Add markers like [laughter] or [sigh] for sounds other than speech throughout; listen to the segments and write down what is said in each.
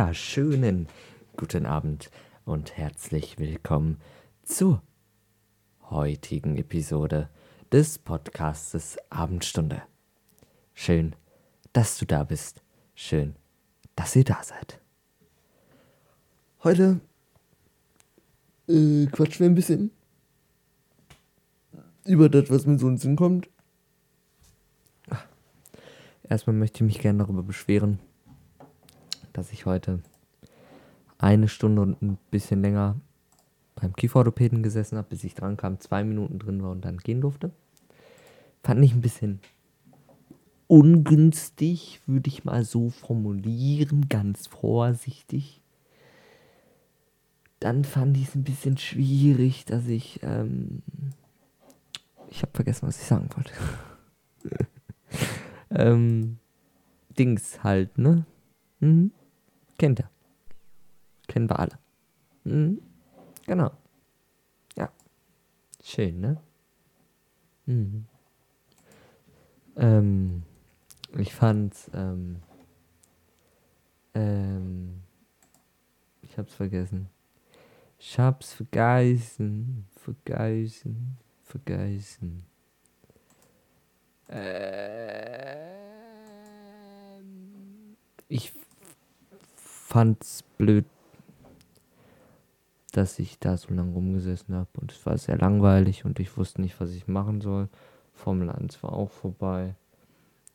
wunderschönen guten Abend und herzlich willkommen zur heutigen Episode des Podcastes Abendstunde. Schön, dass du da bist. Schön, dass ihr da seid. Heute äh, quatschen wir ein bisschen über das, was mir so in den Sinn kommt. Erstmal möchte ich mich gerne darüber beschweren, dass ich heute eine Stunde und ein bisschen länger beim Kieferorthopäden gesessen habe, bis ich dran kam, zwei Minuten drin war und dann gehen durfte. Fand ich ein bisschen ungünstig, würde ich mal so formulieren, ganz vorsichtig. Dann fand ich es ein bisschen schwierig, dass ich, ähm, ich habe vergessen, was ich sagen wollte. [laughs] ähm, Dings halt, ne? Mhm. Kennt er. Kennen wir alle. Mhm. Genau. Ja. Schön, ne? Mhm. Ähm, ich fand's, ähm, ähm, ich hab's vergessen. Ich hab's vergessen, vergessen, vergessen. Ähm, ich fand's blöd, dass ich da so lange rumgesessen habe und es war sehr langweilig und ich wusste nicht, was ich machen soll. Formel 1 war auch vorbei.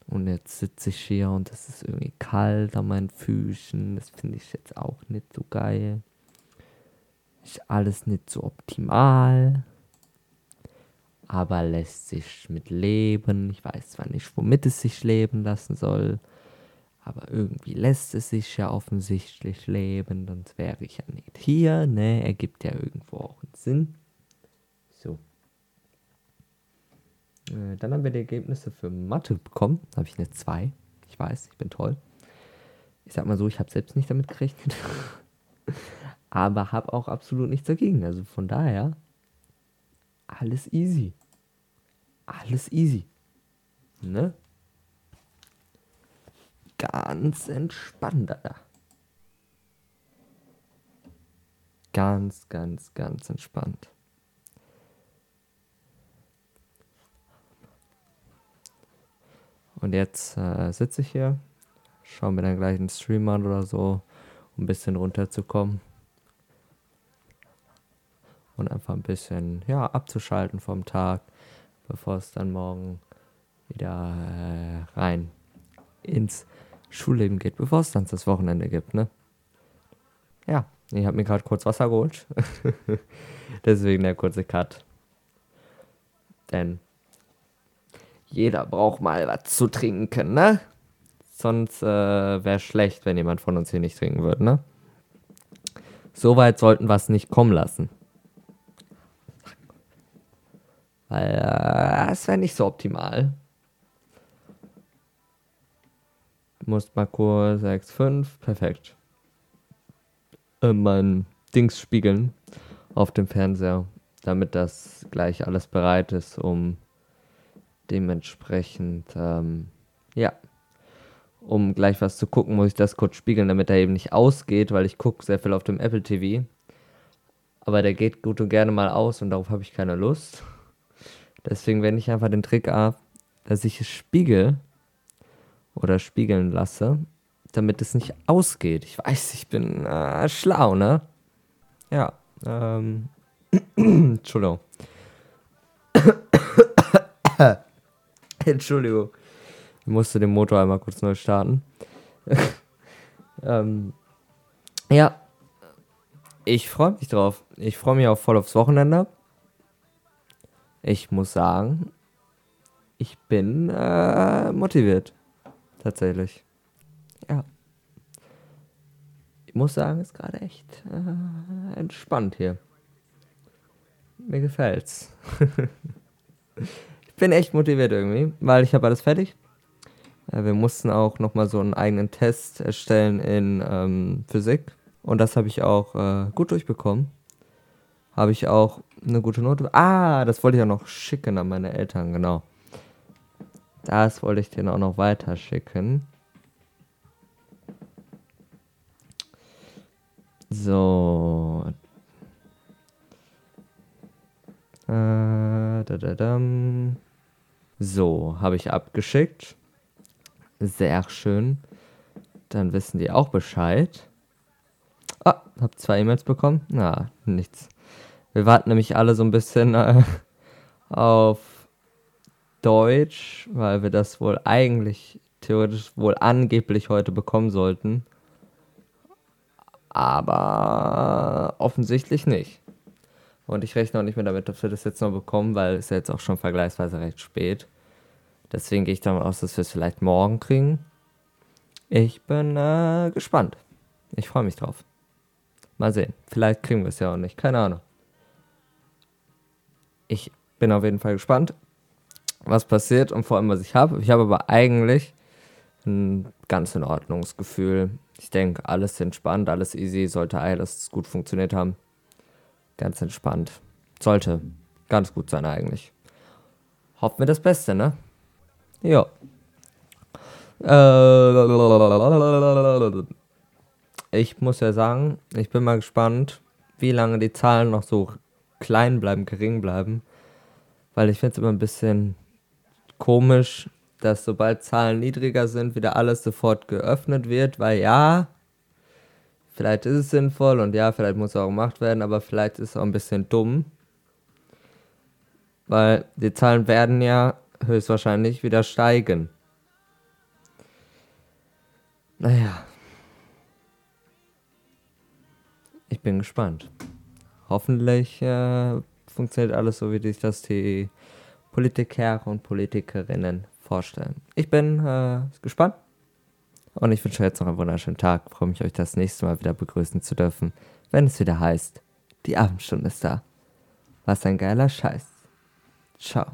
Und jetzt sitze ich hier und es ist irgendwie kalt an meinen Füßen. Das finde ich jetzt auch nicht so geil. Ist alles nicht so optimal. Aber lässt sich mit leben. Ich weiß zwar nicht, womit es sich leben lassen soll. Aber irgendwie lässt es sich ja offensichtlich leben, sonst wäre ich ja nicht hier, ne? Ergibt ja irgendwo auch einen Sinn. So. Äh, dann haben wir die Ergebnisse für Mathe bekommen. Da habe ich eine 2. Ich weiß, ich bin toll. Ich sag mal so, ich habe selbst nicht damit gerechnet. [laughs] Aber habe auch absolut nichts dagegen. Also von daher, alles easy. Alles easy. Ne? Ganz entspannt, Alter. Ganz, ganz, ganz entspannt. Und jetzt äh, sitze ich hier, schaue mir dann gleich einen Stream an oder so, um ein bisschen runterzukommen. Und einfach ein bisschen, ja, abzuschalten vom Tag, bevor es dann morgen wieder äh, rein ins Schulleben geht, bevor es dann das Wochenende gibt, ne? Ja, ich habe mir gerade kurz Wasser geholt. [laughs] Deswegen der kurze Cut. Denn jeder braucht mal was zu trinken, ne? Sonst äh, wäre schlecht, wenn jemand von uns hier nicht trinken würde, ne? Soweit sollten wir es nicht kommen lassen. Weil äh, es wäre nicht so optimal. Muss mal kurz 6,5. Perfekt. Äh, mein Dings spiegeln auf dem Fernseher, damit das gleich alles bereit ist, um dementsprechend, ähm, ja, um gleich was zu gucken, muss ich das kurz spiegeln, damit er eben nicht ausgeht, weil ich gucke sehr viel auf dem Apple TV. Aber der geht gut und gerne mal aus und darauf habe ich keine Lust. Deswegen wende ich einfach den Trick ab, dass ich es spiegel oder spiegeln lasse, damit es nicht ausgeht. Ich weiß, ich bin äh, schlau, ne? Ja. Ähm. [clears throat] Entschuldigung. [coughs] Entschuldigung. Ich musste den Motor einmal kurz neu starten. [laughs] ähm, ja. Ich freue mich drauf. Ich freue mich auch voll aufs Wochenende. Ich muss sagen, ich bin äh, motiviert tatsächlich. Ja. Ich muss sagen, ist gerade echt äh, entspannt hier. Mir gefällt's. [laughs] ich bin echt motiviert irgendwie, weil ich habe alles fertig. Äh, wir mussten auch nochmal so einen eigenen Test erstellen in ähm, Physik. Und das habe ich auch äh, gut durchbekommen. Habe ich auch eine gute Note. Ah, das wollte ich ja noch schicken an meine Eltern, genau. Das wollte ich dir auch noch weiter schicken. So. Äh, da, da, dam. So, habe ich abgeschickt. Sehr schön. Dann wissen die auch Bescheid. Ah, hab zwei E-Mails bekommen. Na, nichts. Wir warten nämlich alle so ein bisschen äh, [laughs] auf Deutsch, weil wir das wohl eigentlich theoretisch wohl angeblich heute bekommen sollten. Aber offensichtlich nicht. Und ich rechne auch nicht mehr damit, dass wir das jetzt noch bekommen, weil es ist jetzt auch schon vergleichsweise recht spät. Deswegen gehe ich davon aus, dass wir es vielleicht morgen kriegen. Ich bin äh, gespannt. Ich freue mich drauf. Mal sehen. Vielleicht kriegen wir es ja auch nicht. Keine Ahnung. Ich bin auf jeden Fall gespannt, was passiert und vor allem, was ich habe. Ich habe aber eigentlich ein ganz in Ordnungsgefühl. Ich denke, alles entspannt, alles easy, sollte alles gut funktioniert haben. Ganz entspannt. Sollte ganz gut sein eigentlich. Hoffen wir das Beste, ne? Ja. Ich muss ja sagen, ich bin mal gespannt, wie lange die Zahlen noch so klein bleiben, gering bleiben. Weil ich finde es immer ein bisschen komisch, dass sobald Zahlen niedriger sind, wieder alles sofort geöffnet wird, weil ja, vielleicht ist es sinnvoll und ja, vielleicht muss es auch gemacht werden, aber vielleicht ist es auch ein bisschen dumm. Weil die Zahlen werden ja höchstwahrscheinlich wieder steigen. Naja. Ich bin gespannt. Hoffentlich äh, funktioniert alles so, wie sich das die Politiker und Politikerinnen vorstellen. Ich bin äh, gespannt und ich wünsche euch jetzt noch einen wunderschönen Tag. Ich freue mich, euch das nächste Mal wieder begrüßen zu dürfen, wenn es wieder heißt, die Abendstunde ist da. Was ein geiler Scheiß. Ciao.